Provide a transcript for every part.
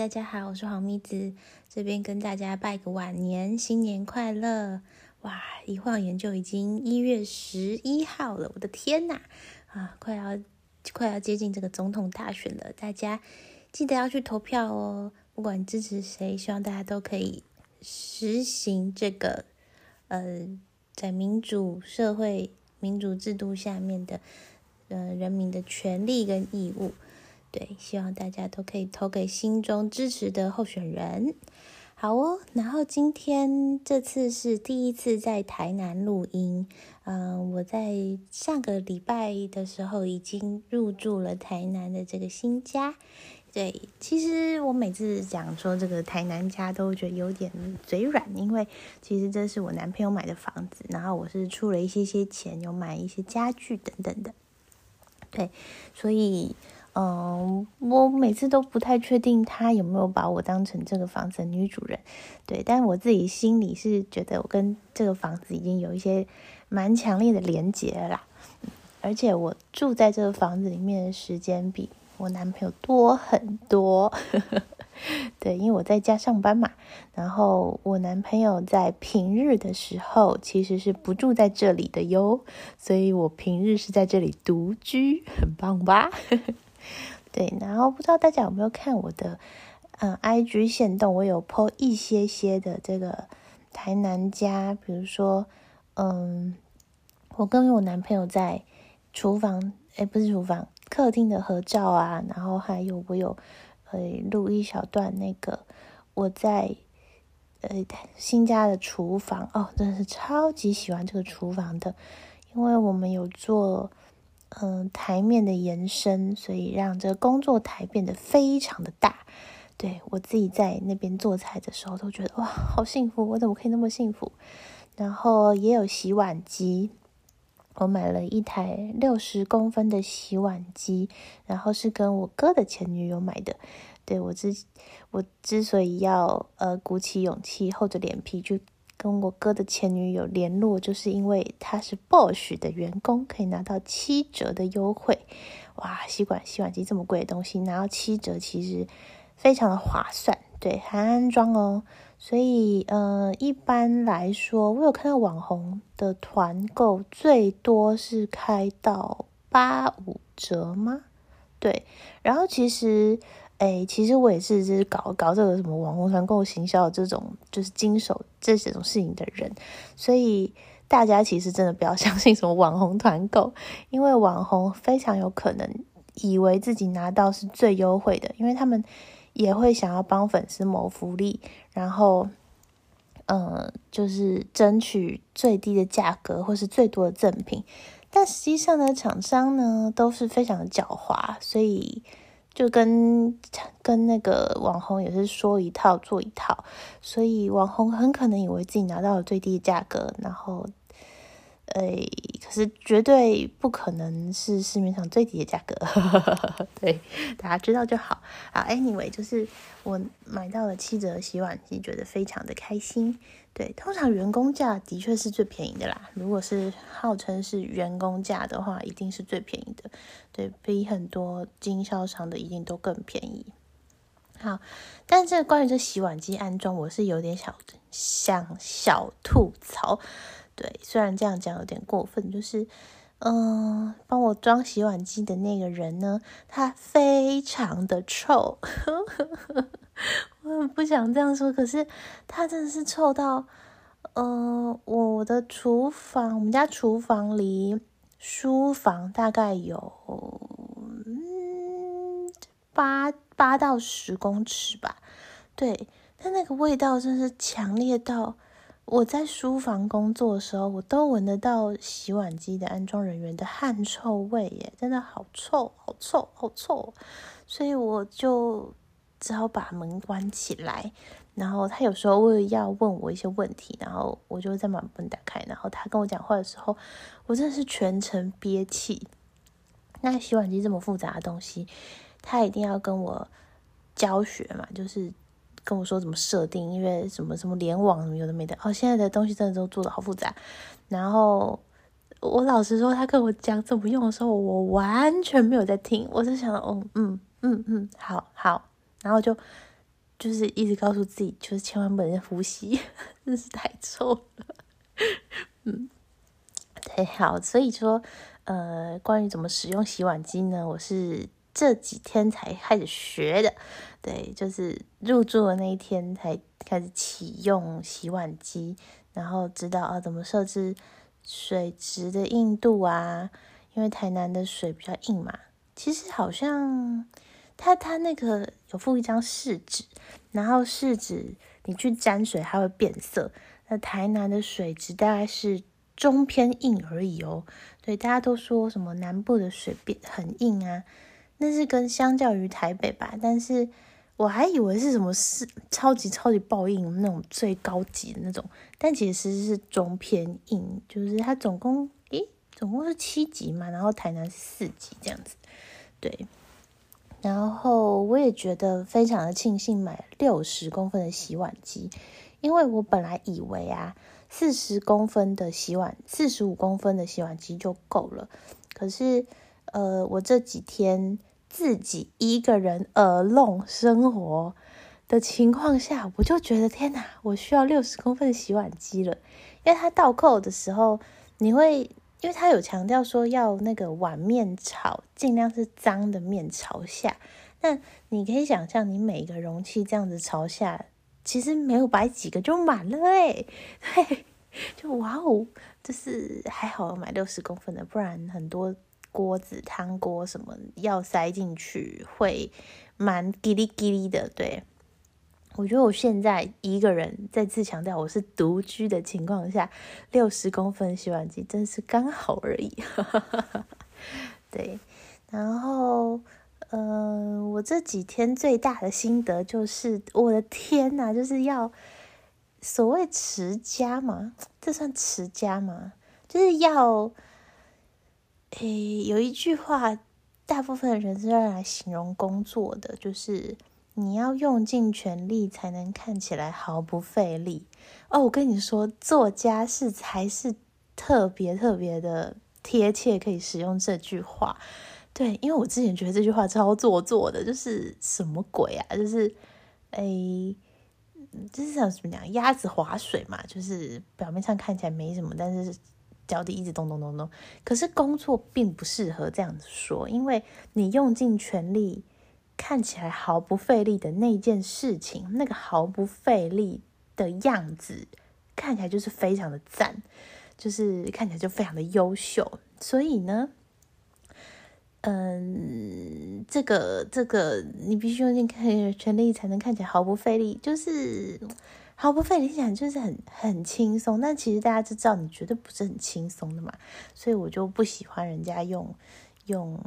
大家好，我是黄咪子，这边跟大家拜个晚年，新年快乐！哇，一晃眼就已经一月十一号了，我的天呐，啊，快要快要接近这个总统大选了，大家记得要去投票哦。不管支持谁，希望大家都可以实行这个呃，在民主社会、民主制度下面的呃人民的权利跟义务。对，希望大家都可以投给心中支持的候选人。好哦，然后今天这次是第一次在台南录音。嗯，我在上个礼拜的时候已经入住了台南的这个新家。对，其实我每次讲说这个台南家，都觉得有点嘴软，因为其实这是我男朋友买的房子，然后我是出了一些些钱，有买一些家具等等的。对，所以。嗯，我每次都不太确定他有没有把我当成这个房子的女主人，对，但我自己心里是觉得我跟这个房子已经有一些蛮强烈的连结啦，而且我住在这个房子里面的时间比我男朋友多很多，对，因为我在家上班嘛，然后我男朋友在平日的时候其实是不住在这里的哟，所以我平日是在这里独居，很棒吧？对，然后不知道大家有没有看我的嗯，IG 线动，我有 po 一些些的这个台南家，比如说嗯，我跟我男朋友在厨房，哎，不是厨房，客厅的合照啊，然后还有我有呃录一小段那个我在呃新家的厨房哦，真的是超级喜欢这个厨房的，因为我们有做。嗯，台面的延伸，所以让这个工作台变得非常的大。对我自己在那边做菜的时候，都觉得哇，好幸福！我怎么可以那么幸福？然后也有洗碗机，我买了一台六十公分的洗碗机，然后是跟我哥的前女友买的。对我之我之所以要呃鼓起勇气，厚着脸皮去。跟我哥的前女友联络，就是因为他是 Bosch 的员工，可以拿到七折的优惠。哇，吸管洗碗机这么贵的东西，拿到七折其实非常的划算。对，还安装哦。所以，呃，一般来说，我有看到网红的团购最多是开到八五折吗？对，然后其实。哎，其实我也是，就是搞搞这个什么网红团购行销这种，就是经手这这种事情的人，所以大家其实真的不要 相信什么网红团购，因为网红非常有可能以为自己拿到是最优惠的，因为他们也会想要帮粉丝谋福利，然后，嗯，就是争取最低的价格或是最多的赠品，但实际上呢，厂商呢都是非常狡猾，所以。就跟跟那个网红也是说一套做一套，所以网红很可能以为自己拿到了最低的价格，然后，诶，可是绝对不可能是市面上最低的价格，对，大家知道就好。好，anyway，就是我买到了七折洗碗机，觉得非常的开心。对，通常员工价的确是最便宜的啦。如果是号称是员工价的话，一定是最便宜的。对比很多经销商的，一定都更便宜。好，但是关于这洗碗机安装，我是有点小想小吐槽。对，虽然这样讲有点过分，就是嗯，帮我装洗碗机的那个人呢，他非常的臭。我很不想这样说，可是它真的是臭到，嗯，我的厨房，我们家厨房离书房大概有嗯八八到十公尺吧，对，但那个味道真是强烈到我在书房工作的时候，我都闻得到洗碗机的安装人员的汗臭味耶，真的好臭，好臭，好臭，所以我就。只好把门关起来，然后他有时候会要问我一些问题，然后我就再把门打开，然后他跟我讲话的时候，我真的是全程憋气。那洗碗机这么复杂的东西，他一定要跟我教学嘛，就是跟我说怎么设定，因为什么什么联网什么有的没的哦，现在的东西真的都做的好复杂。然后我老实说，他跟我讲怎么用的时候，我完全没有在听，我是想哦，嗯嗯嗯，好好。然后就就是一直告诉自己，就是千万不能呼吸，真是太臭了。嗯，对，好，所以说，呃，关于怎么使用洗碗机呢？我是这几天才开始学的，对，就是入住的那一天才开始启用洗碗机，然后知道啊怎么设置水质的硬度啊，因为台南的水比较硬嘛。其实好像他他那个有附一张试纸，然后试纸你去沾水它会变色。那台南的水质大概是中偏硬而已哦。对，大家都说什么南部的水变很硬啊，那是跟相较于台北吧。但是我还以为是什么是超级超级爆硬那种最高级的那种，但其实是中偏硬，就是它总共诶总共是七级嘛，然后台南是四级这样子。对，然后我也觉得非常的庆幸买六十公分的洗碗机，因为我本来以为啊，四十公分的洗碗，四十五公分的洗碗机就够了。可是，呃，我这几天自己一个人耳弄生活的情况下，我就觉得天哪，我需要六十公分的洗碗机了，因为它倒扣的时候，你会。因为他有强调说要那个碗面朝，尽量是脏的面朝下。那你可以想象，你每个容器这样子朝下，其实没有摆几个就满了哎，对，就哇哦，就是还好买六十公分的，不然很多锅子、汤锅什么要塞进去会蛮叽哩叽哩的，对。我觉得我现在一个人，再次强调，我是独居的情况下，六十公分洗碗机真是刚好而已。对，然后，嗯，我这几天最大的心得就是，我的天呐，就是要所谓持家嘛，这算持家吗？就是要，诶，有一句话，大部分的人是用来形容工作的，就是。你要用尽全力才能看起来毫不费力哦！我跟你说，做家事才是特别特别的贴切，可以使用这句话。对，因为我之前觉得这句话超做作的，就是什么鬼啊？就是，哎，就是像什么讲，鸭子划水嘛，就是表面上看起来没什么，但是脚底一直咚咚咚咚。可是工作并不适合这样子说，因为你用尽全力。看起来毫不费力的那件事情，那个毫不费力的样子，看起来就是非常的赞，就是看起来就非常的优秀。所以呢，嗯，这个这个你必须用尽全力才能看起来毫不费力，就是毫不费力想就是很很轻松。但其实大家就知道你绝对不是很轻松的嘛，所以我就不喜欢人家用用。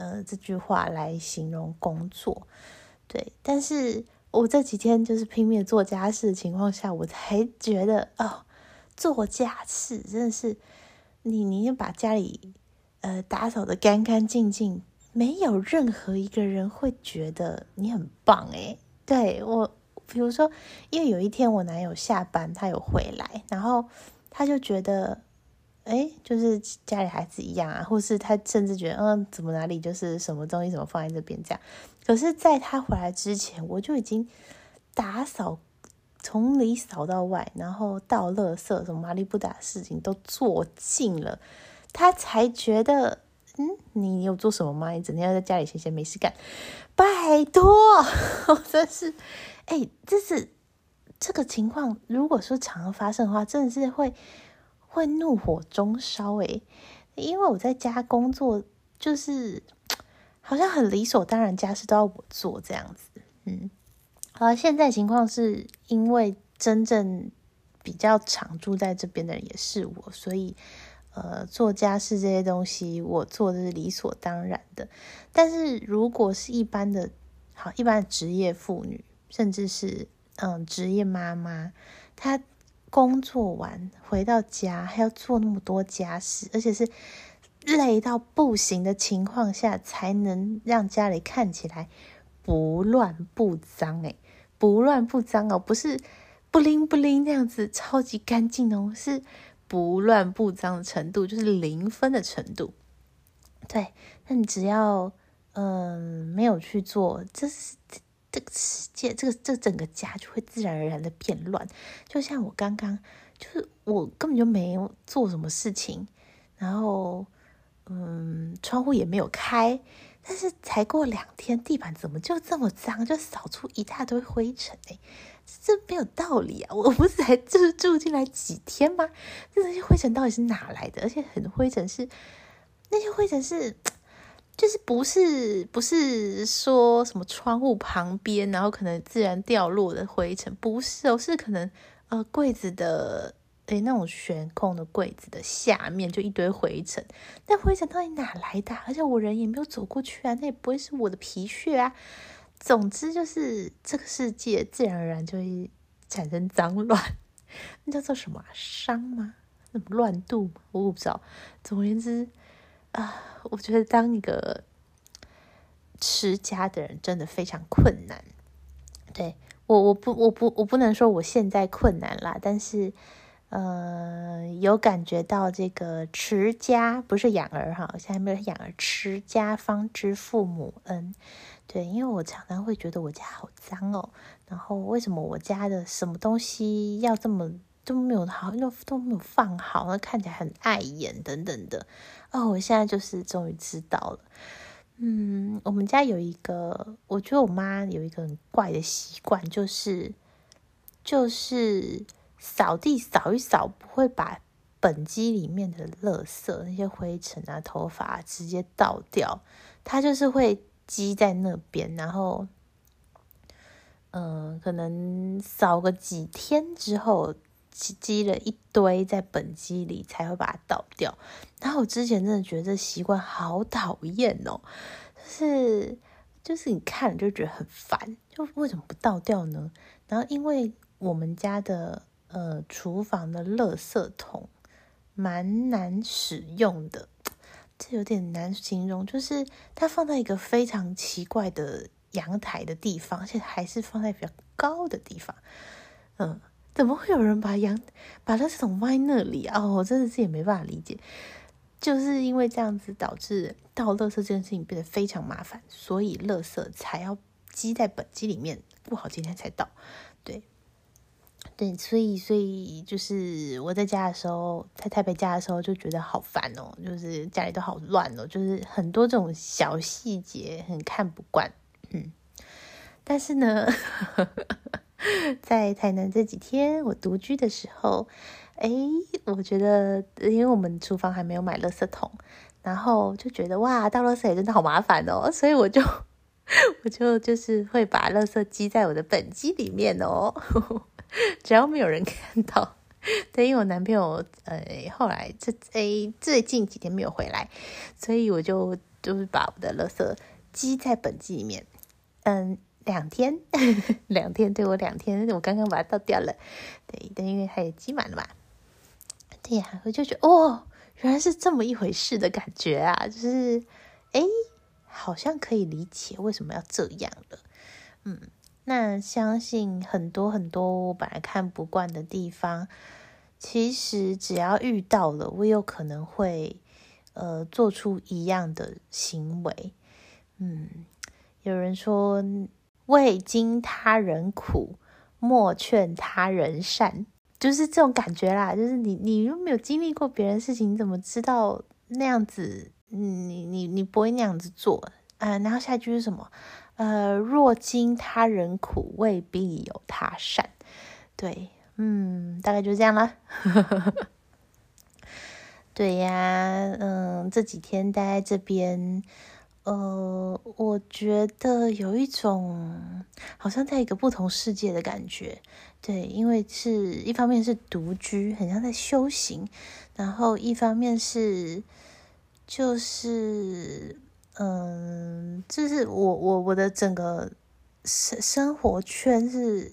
呃，这句话来形容工作，对。但是我这几天就是拼命做家事的情况下，我才 觉得哦，做家事真的是你，你要把家里呃打扫的干干净净，没有任何一个人会觉得你很棒诶。对我，比如说，因为有一天我男友下班，他有回来，然后他就觉得。哎，就是家里孩子一样啊，或是他甚至觉得，嗯，怎么哪里就是什么东西怎么放在这边这样。可是，在他回来之前，我就已经打扫从里扫到外，然后倒垃圾什么麻利不打事情都做尽了，他才觉得，嗯，你有做什么吗？你整天要在家里闲闲没事干，拜托，真是，哎，这是这个情况，如果说常常发生的话，真的是会。会怒火中烧诶，因为我在家工作，就是好像很理所当然，家事都要我做这样子。嗯，好，现在情况是因为真正比较常住在这边的人也是我，所以呃，做家事这些东西我做的是理所当然的。但是如果是一般的，好一般的职业妇女，甚至是嗯职业妈妈，她。工作完回到家还要做那么多家事，而且是累到不行的情况下，才能让家里看起来不乱不脏。诶，不乱不脏哦，不是不灵不灵那样子超级干净哦，是不乱不脏的程度，就是零分的程度。对，那你只要嗯没有去做，这是这个世界，这个这整个家就会自然而然的变乱。就像我刚刚，就是我根本就没有做什么事情，然后嗯，窗户也没有开，但是才过两天，地板怎么就这么脏，就扫出一大堆灰尘哎，这没有道理啊！我不是才住住进来几天吗？那些灰尘到底是哪来的？而且很多灰尘是那些灰尘是。就是不是不是说什么窗户旁边，然后可能自然掉落的灰尘，不是哦，是可能呃柜子的诶那种悬空的柜子的下面就一堆灰尘，那灰尘到底哪来的？而且我人也没有走过去啊，那也不会是我的皮屑啊。总之就是这个世界自然而然就会产生脏乱，那叫做什么伤吗？那么乱度吗？我不知道。总而言之。啊，我觉得当一个持家的人真的非常困难。对我，我不，我不，我不能说我现在困难啦，但是，呃，有感觉到这个持家不是养儿哈，现在没有养儿，持家方知父母恩。对，因为我常常会觉得我家好脏哦，然后为什么我家的什么东西要这么？都没有好，都都没有放好，那看起来很碍眼等等的。哦，我现在就是终于知道了。嗯，我们家有一个，我觉得我妈有一个很怪的习惯，就是就是扫地扫一扫，不会把本机里面的垃圾那些灰尘啊、头发直接倒掉，她就是会积在那边，然后嗯，可能扫个几天之后。积积了一堆在本机里，才会把它倒掉。然后我之前真的觉得这习惯好讨厌哦，就是就是你看了就觉得很烦，就为什么不倒掉呢？然后因为我们家的呃厨房的垃圾桶蛮难使用的，这有点难形容，就是它放在一个非常奇怪的阳台的地方，而且还是放在比较高的地方，嗯。怎么会有人把羊把垃圾桶放在那里啊？我真的是也没办法理解，就是因为这样子导致倒垃圾这件事情变得非常麻烦，所以垃圾才要积在本机里面，不好今天才倒。对，对，所以所以就是我在家的时候，在台北家的时候就觉得好烦哦，就是家里都好乱哦，就是很多这种小细节很看不惯。嗯，但是呢。在台南这几天，我独居的时候，哎，我觉得，因为我们厨房还没有买垃圾桶，然后就觉得哇，倒垃圾也真的好麻烦哦，所以我就，我就就是会把垃圾积在我的本机里面哦，只要没有人看到。对，因为我男朋友，呃，后来这哎最近几天没有回来，所以我就就是把我的垃圾积在本机里面，嗯。两天，两天，对我两天，我刚刚把它倒掉了，对，但因为它也积满了嘛，对呀，我就觉得哦，原来是这么一回事的感觉啊，就是哎，好像可以理解为什么要这样了，嗯，那相信很多很多我本来看不惯的地方，其实只要遇到了，我有可能会呃做出一样的行为，嗯，有人说。未经他人苦，莫劝他人善，就是这种感觉啦。就是你，你又没有经历过别人事情，你怎么知道那样子？你，你，你不会那样子做啊？然后下一句是什么？呃，若经他人苦，未必有他善。对，嗯，大概就这样了。对呀，嗯，这几天待在这边。呃，我觉得有一种好像在一个不同世界的感觉，对，因为是一方面是独居，很像在修行，然后一方面是就是，嗯，就是我我我的整个生生活圈是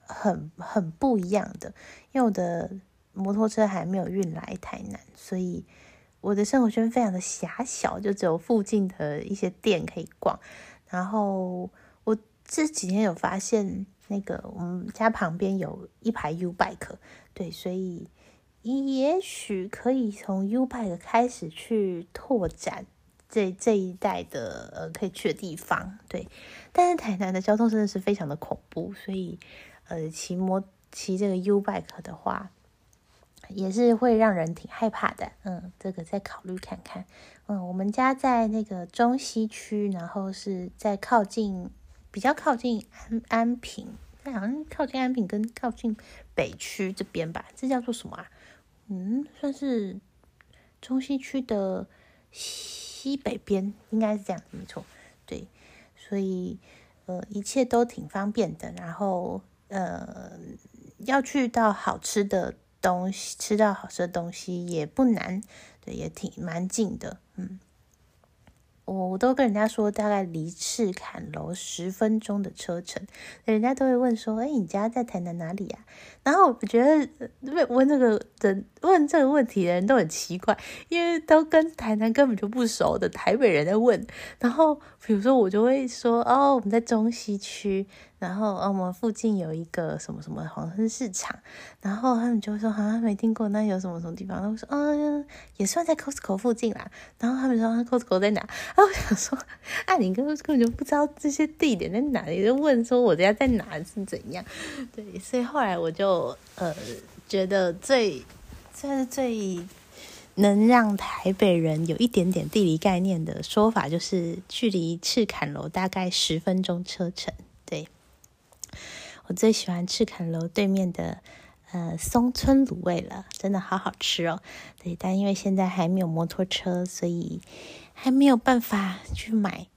很很不一样的，因为我的摩托车还没有运来台南，所以。我的生活圈非常的狭小，就只有附近的一些店可以逛。然后我这几天有发现，那个我们家旁边有一排 U bike，对，所以也许可以从 U bike 开始去拓展这这一带的呃可以去的地方。对，但是台南的交通真的是非常的恐怖，所以呃骑摩骑这个 U bike 的话，也是会让人挺害怕的。嗯，这个再考虑看看。嗯，我们家在那个中西区，然后是在靠近比较靠近安安平。好像靠近安平跟靠近北区这边吧，这叫做什么啊？嗯，算是中西区的西北边，应该是这样，没错。对，所以呃，一切都挺方便的。然后呃，要去到好吃的东西，吃到好吃的东西也不难，对，也挺蛮近的，嗯。我我都跟人家说，大概离赤坎楼十分钟的车程，人家都会问说：“哎，你家在台南哪里呀？”然后我觉得问问这个人问这个问题的人都很奇怪，因为都跟台南根本就不熟的台北人在问。然后比如说我就会说：“哦，我们在中西区。”然后，我们附近有一个什么什么黄昏市场，然后他们就说好像没听过，那有什么什么地方？我说，嗯，也算在 Costco 附近啦。然后他们说 Costco 在哪？啊，我想说，啊，你根本根本就不知道这些地点在哪里，就问说我家在哪是怎样？对，所以后来我就呃觉得最算是最能让台北人有一点点地理概念的说法，就是距离赤坎楼大概十分钟车程。我最喜欢赤坎楼对面的呃松村卤味了，真的好好吃哦。对，但因为现在还没有摩托车，所以还没有办法去买。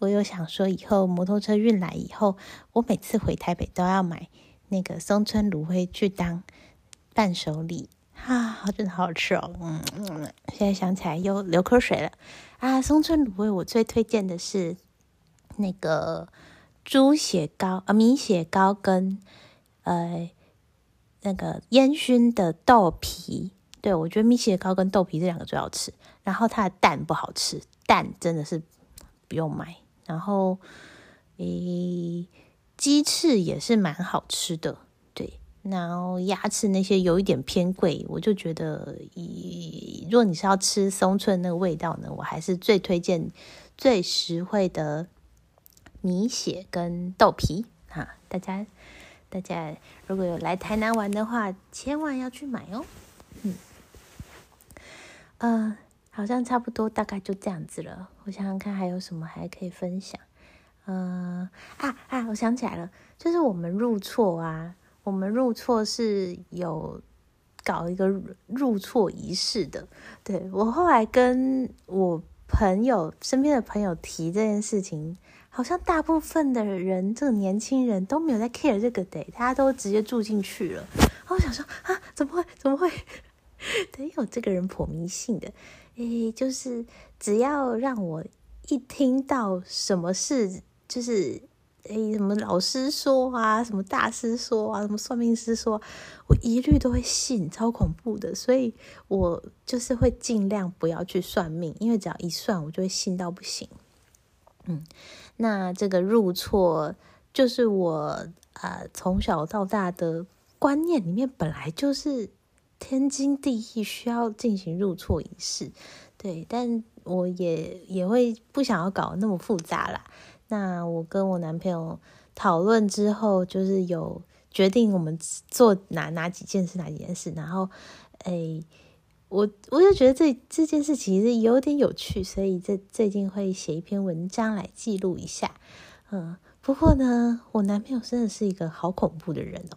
我有想说，以后摩托车运来以后，我每次回台北都要买那个松村卤味去当伴手礼啊，真的好好吃哦。嗯嗯，现在想起来又流口水了啊。松村卤味我最推荐的是那个。猪血糕啊，米血糕跟呃那个烟熏的豆皮，对我觉得米血糕跟豆皮这两个最好吃。然后它的蛋不好吃，蛋真的是不用买。然后诶，鸡翅也是蛮好吃的，对。然后鸭翅那些有一点偏贵，我就觉得，以如果你是要吃松村那个味道呢，我还是最推荐最实惠的。米血跟豆皮哈，大家大家如果有来台南玩的话，千万要去买哦。嗯，呃，好像差不多，大概就这样子了。我想想看还有什么还可以分享。嗯啊啊，我想起来了，就是我们入错啊，我们入错是有搞一个入错仪式的。对我后来跟我朋友身边的朋友提这件事情。好像大部分的人，这个年轻人都没有在 care 这个的，大家都直接住进去了。然后我想说啊，怎么会？怎么会？得，有这个人颇迷信的，诶，就是只要让我一听到什么事，就是诶，什么老师说啊，什么大师说啊，什么算命师说，我一律都会信，超恐怖的。所以我就是会尽量不要去算命，因为只要一算，我就会信到不行。嗯。那这个入错，就是我呃从小到大的观念里面，本来就是天经地义需要进行入错仪式，对，但我也也会不想要搞那么复杂啦。那我跟我男朋友讨论之后，就是有决定我们做哪哪几件事，哪几件事，然后诶。我我就觉得这这件事其实有点有趣，所以这最近会写一篇文章来记录一下。嗯，不过呢，我男朋友真的是一个好恐怖的人哦。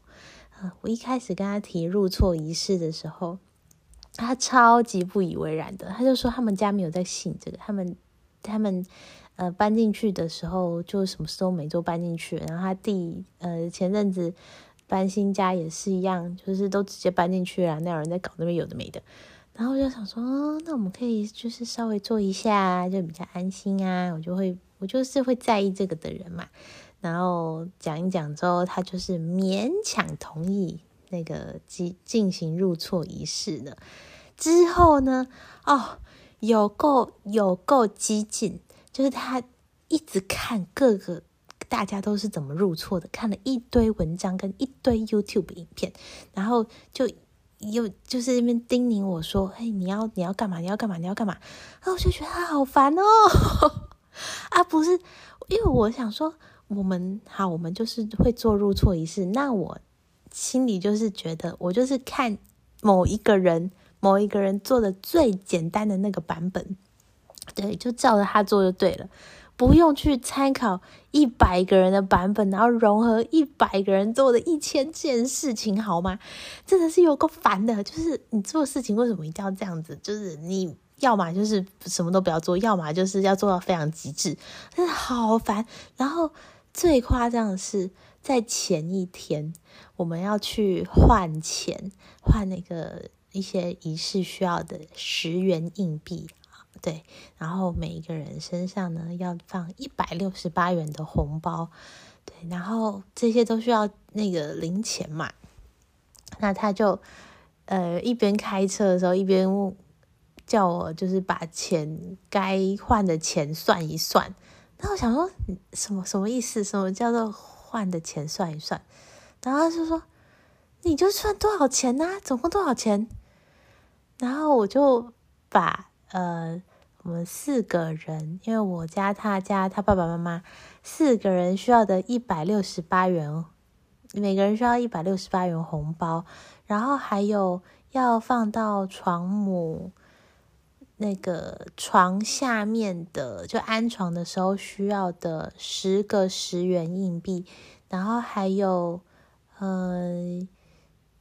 嗯，我一开始跟他提入错仪式的时候，他超级不以为然的，他就说他们家没有在信这个，他们他们呃搬进去的时候就什么事都没做搬进去，然后他弟呃前阵子搬新家也是一样，就是都直接搬进去了，那有人在搞那边有的没的。然后我就想说，那我们可以就是稍微做一下，就比较安心啊。我就会，我就是会在意这个的人嘛。然后讲一讲之后，他就是勉强同意那个进进行入错仪式的。之后呢，哦，有够有够激进，就是他一直看各个大家都是怎么入错的，看了一堆文章跟一堆 YouTube 影片，然后就。又就是那边叮咛我说：“嘿，你要你要干嘛？你要干嘛？你要干嘛？”然后我就觉得他好烦哦。啊，不是，因为我想说，我们好，我们就是会做入错仪式。那我心里就是觉得，我就是看某一个人，某一个人做的最简单的那个版本，对，就照着他做就对了。不用去参考一百个人的版本，然后融合一百个人做的一千件事情，好吗？真的是有够烦的。就是你做事情为什么一定要这样子？就是你要么就是什么都不要做，要么就是要做到非常极致，真的好烦。然后最夸张的是，在前一天我们要去换钱，换那个一些仪式需要的十元硬币。对，然后每一个人身上呢要放一百六十八元的红包，对，然后这些都需要那个零钱嘛。那他就呃一边开车的时候一边叫我，就是把钱该换的钱算一算。那我想说什么什么意思？什么叫做换的钱算一算？然后他就说你就算多少钱呢？总共多少钱？然后我就把呃。我们四个人，因为我加他加他爸爸妈妈四个人需要的一百六十八元，每个人需要一百六十八元红包，然后还有要放到床母那个床下面的，就安床的时候需要的十个十元硬币，然后还有，嗯，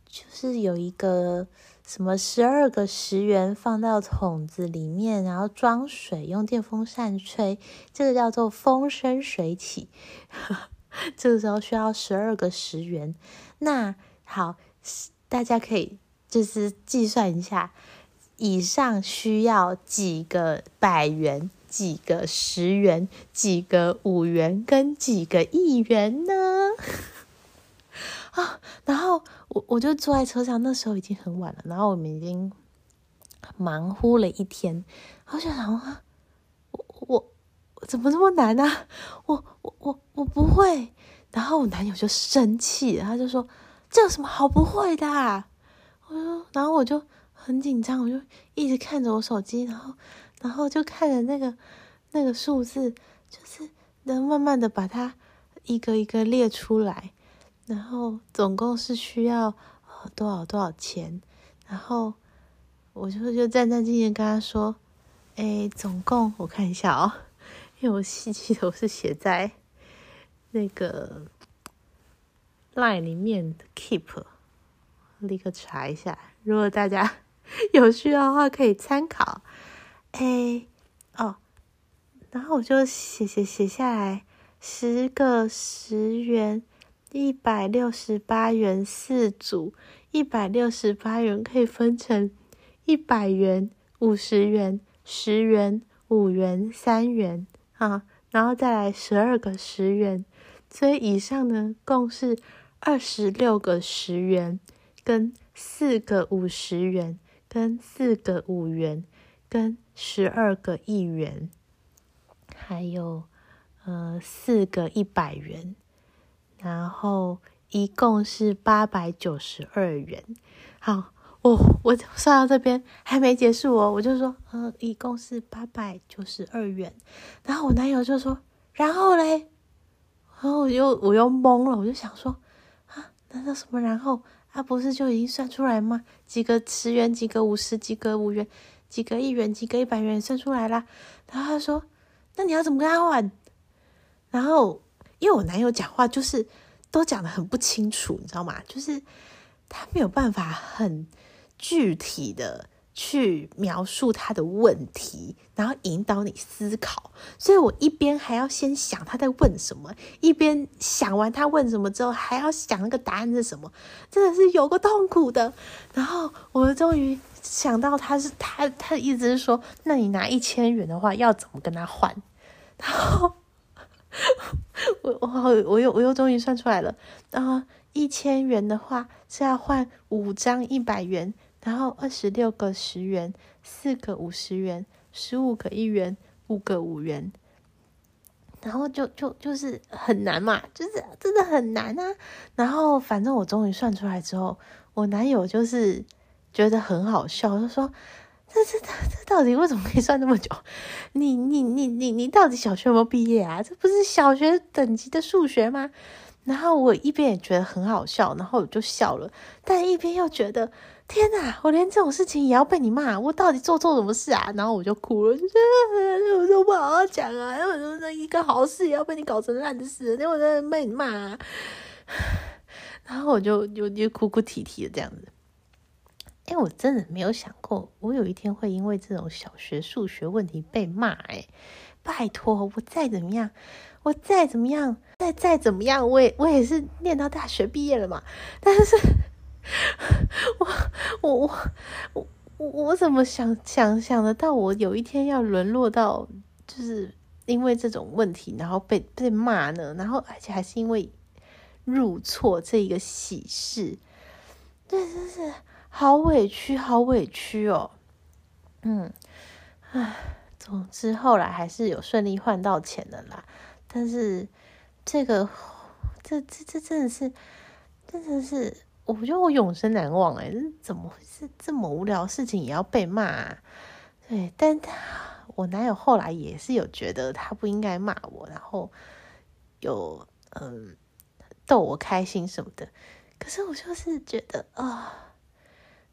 就是有一个。什么十二个十元放到桶子里面，然后装水，用电风扇吹，这个叫做风生水起。这个时候需要十二个十元。那好，大家可以就是计算一下，以上需要几个百元、几个十元、几个五元跟几个亿元呢？啊，然后我我就坐在车上，那时候已经很晚了，然后我们已经忙乎了一天，然后就想啊，我我怎么这么难啊？我我我我不会，然后我男友就生气，他就说这有什么好不会的？我说，然后我就很紧张，我就一直看着我手机，然后然后就看着那个那个数字，就是能慢慢的把它一个一个列出来。然后总共是需要多少多少钱？然后我就就战战兢兢跟他说：“哎，总共我看一下哦，因为我细记都是写在那个 line 里面的 keep，立刻查一下。如果大家 有需要的话，可以参考。哎，哦，然后我就写写写下来十个十元。”一百六十八元四组，一百六十八元可以分成一百元、五十元、十元、五元、三元啊，然后再来十二个十元，所以以上呢共是二十六个十元，跟四个五十元，跟四个五元，跟十二个一元，还有呃四个一百元。然后一共是八百九十二元。好，我我算到这边还没结束哦，我就说，呃，一共是八百九十二元。然后我男友就说，然后嘞，然后我又我又懵了，我就想说，啊，难道什么然后？他不是就已经算出来吗？几个十元，几个五十，几个五元，几个一元，几个一百元，算出来啦。然后他说，那你要怎么跟他换？然后。因为我男友讲话就是都讲的很不清楚，你知道吗？就是他没有办法很具体的去描述他的问题，然后引导你思考。所以我一边还要先想他在问什么，一边想完他问什么之后，还要想那个答案是什么，真的是有个痛苦的。然后我终于想到，他是他他的意思是说，那你拿一千元的话，要怎么跟他换？然后。我我好我又我又终于算出来了，然后一千元的话是要换五张一百元，然后二十六个十元，四个五十元，十五个一元，五个五元，然后就就就是很难嘛，就是真的很难啊。然后反正我终于算出来之后，我男友就是觉得很好笑，就说。这这这这到底为什么可以算那么久？你你你你你到底小学有没有毕业啊？这不是小学等级的数学吗？然后我一边也觉得很好笑，然后我就笑了，但一边又觉得天哪，我连这种事情也要被你骂，我到底做错什么事啊？然后我就哭了，就说 我说不好好讲啊，为什么一个好事也要被你搞成烂的事？因为我在被你骂，然后我就就就哭哭啼啼的这样子。因为我真的没有想过，我有一天会因为这种小学数学问题被骂。哎，拜托，我再怎么样，我再怎么样，再再怎么样，我也我也是念到大学毕业了嘛。但是，我我我我我怎么想想想得到，我有一天要沦落到就是因为这种问题，然后被被骂呢？然后而且还是因为入错这一个喜事，对，真是。好委屈，好委屈哦。嗯，唉，总之后来还是有顺利换到钱的啦。但是这个，这这这真的是，真的是，我觉得我永生难忘哎！这怎么会是这么无聊事情也要被骂？对，但他我男友后来也是有觉得他不应该骂我，然后有嗯逗我开心什么的。可是我就是觉得啊。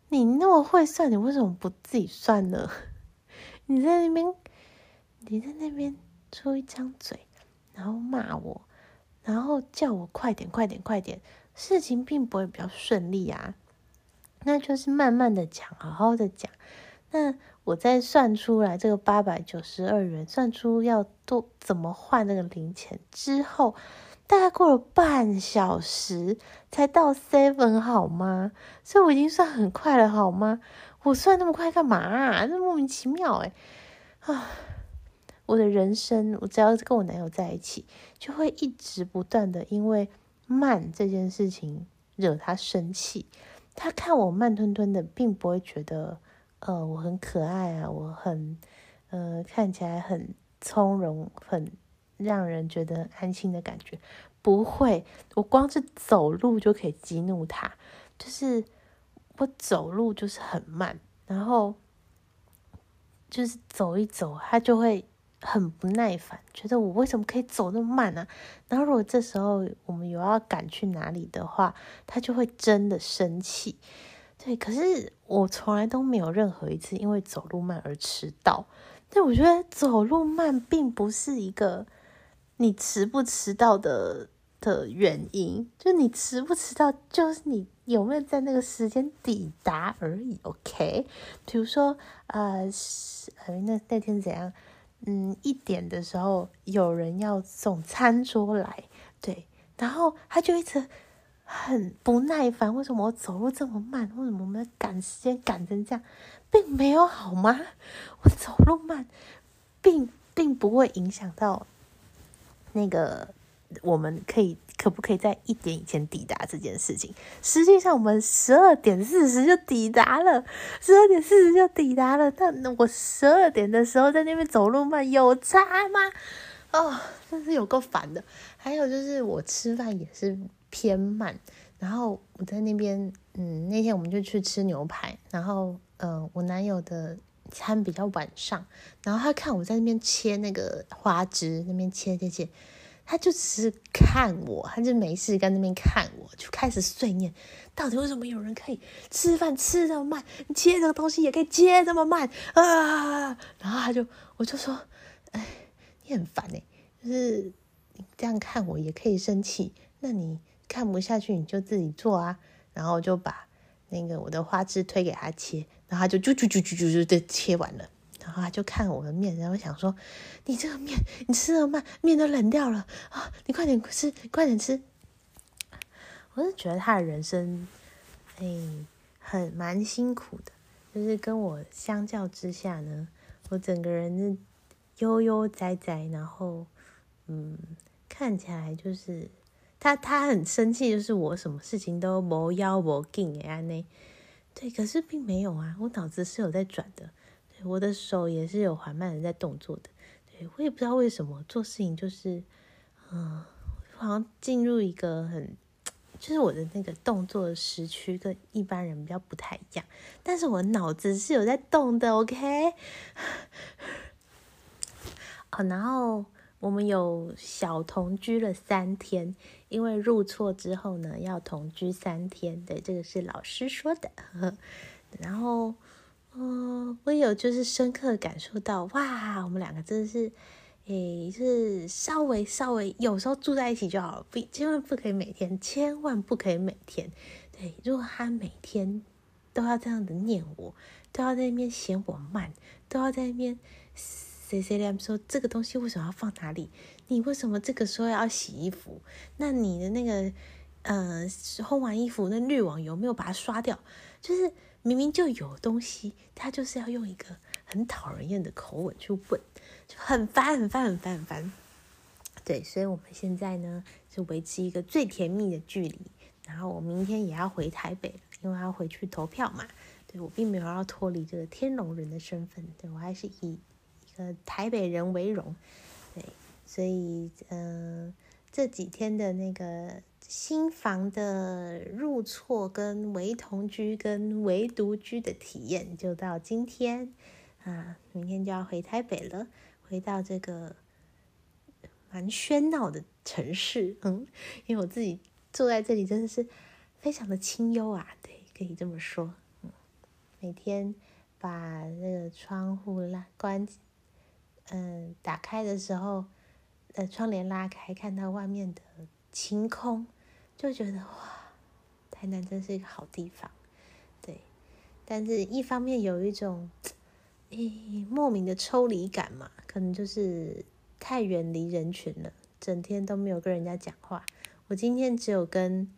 你那么会算，你为什么不自己算呢？你在那边，你在那边出一张嘴，然后骂我，然后叫我快点、快点、快点，事情并不会比较顺利啊。那就是慢慢的讲，好好的讲。那我再算出来这个八百九十二元，算出要多怎么换那个零钱之后。大概过了半小时才到 seven 好吗？所以我已经算很快了好吗？我算那么快干嘛？这莫名其妙哎！啊，我的人生，我只要跟我男友在一起，就会一直不断的因为慢这件事情惹他生气。他看我慢吞吞的，并不会觉得呃我很可爱啊，我很呃看起来很从容很。让人觉得安心的感觉不会，我光是走路就可以激怒他，就是我走路就是很慢，然后就是走一走，他就会很不耐烦，觉得我为什么可以走那么慢呢？然后如果这时候我们有要赶去哪里的话，他就会真的生气。对，可是我从来都没有任何一次因为走路慢而迟到。但我觉得走路慢并不是一个。你迟不迟到的的原因，就你迟不迟到，就是你有没有在那个时间抵达而已。OK，比如说，呃，呃，那那天怎样？嗯，一点的时候有人要送餐桌来，对，然后他就一直很不耐烦，为什么我走路这么慢？为什么我们赶时间赶成这样？并没有好吗？我走路慢，并并不会影响到。那个，我们可以可不可以在一点以前抵达这件事情？实际上，我们十二点四十就抵达了，十二点四十就抵达了。但我十二点的时候在那边走路慢，有差吗？哦，真是有够烦的。还有就是我吃饭也是偏慢，然后我在那边，嗯，那天我们就去吃牛排，然后，呃，我男友的。餐比较晚上，然后他看我在那边切那个花枝，那边切切切，他就只是看我，他就没事在那边看我，就开始碎念，到底为什么有人可以吃饭吃这么慢，切这个东西也可以切这么慢啊？然后他就，我就说，哎，你很烦哎，就是你这样看我也可以生气，那你看不下去你就自己做啊，然后就把那个我的花枝推给他切，然后他就啾啾啾啾啾啾的切完了，然后他就看我的面，然后想说：“你这个面，你吃的慢，面都冷掉了啊！你快点吃，快点吃。”我是觉得他的人生，哎，很蛮辛苦的，就是跟我相较之下呢，我整个人是悠悠哉哉，然后，嗯，看起来就是他他很生气，就是我什么事情都无腰无劲的安内。对，可是并没有啊，我脑子是有在转的，对，我的手也是有缓慢的在动作的，对我也不知道为什么做事情就是，嗯，好像进入一个很就是我的那个动作时区跟一般人比较不太一样，但是我脑子是有在动的，OK？哦，然后我们有小同居了三天，因为入错之后呢，要同居三天，对，这个是老师说的。呵 呵然后，嗯，我有就是深刻感受到，哇，我们两个真的是。诶，是稍微稍微，有时候住在一起就好了，不，千万不可以每天，千万不可以每天。对，如果他每天都要这样子念我，都要在那边嫌我慢，都要在那边谁谁来说这个东西为什么要放哪里？你为什么这个时候要洗衣服？那你的那个呃，烘完衣服那滤网有没有把它刷掉？就是明明就有东西，他就是要用一个很讨人厌的口吻去问。就很烦，很烦，很烦，很烦。对，所以我们现在呢，就维持一个最甜蜜的距离。然后我明天也要回台北因为要回去投票嘛。对我并没有要脱离这个天龙人的身份，对我还是以呃台北人为荣。对，所以嗯，这几天的那个新房的入错、跟唯同居、跟唯独居的体验，就到今天啊，明天就要回台北了。回到这个蛮喧闹的城市，嗯，因为我自己坐在这里真的是非常的清幽啊，对，可以这么说，嗯，每天把那个窗户拉关，嗯，打开的时候，呃，窗帘拉开，看到外面的晴空，就觉得哇，台南真是一个好地方，对，但是一方面有一种。诶，莫名的抽离感嘛，可能就是太远离人群了，整天都没有跟人家讲话。我今天只有跟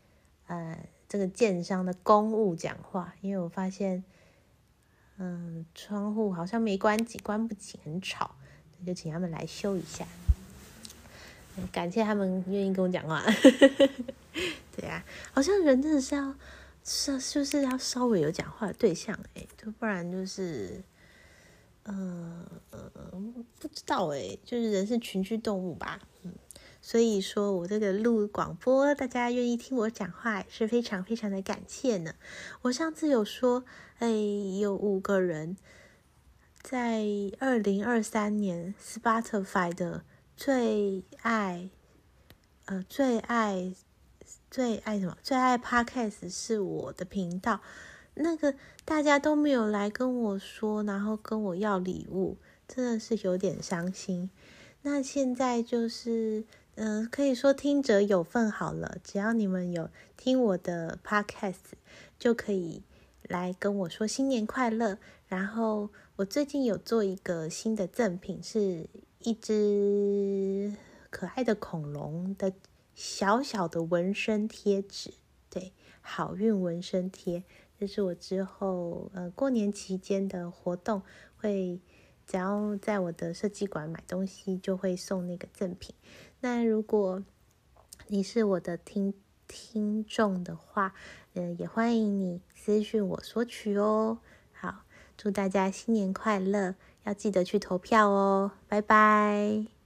呃这个建商的公务讲话，因为我发现，嗯，窗户好像没关紧，关不紧，很吵，就请他们来修一下。感谢他们愿意跟我讲话。对呀，好像人真的是要是就是要稍微有讲话的对象哎，就不然就是。嗯嗯，不知道哎，就是人是群居动物吧，嗯，所以说我这个录广播，大家愿意听我讲话是非常非常的感谢呢。我上次有说，哎，有五个人在二零二三年 Spotify 的最爱，呃，最爱最爱什么？最爱 Podcast 是我的频道。那个大家都没有来跟我说，然后跟我要礼物，真的是有点伤心。那现在就是，嗯，可以说听者有份好了。只要你们有听我的 podcast，就可以来跟我说新年快乐。然后我最近有做一个新的赠品，是一只可爱的恐龙的小小的纹身贴纸，对，好运纹身贴。这是我之后呃过年期间的活动，会只要在我的设计馆买东西，就会送那个赠品。那如果你是我的听听众的话，嗯，也欢迎你私信我索取哦。祝大家新年快乐，要记得去投票哦，拜拜。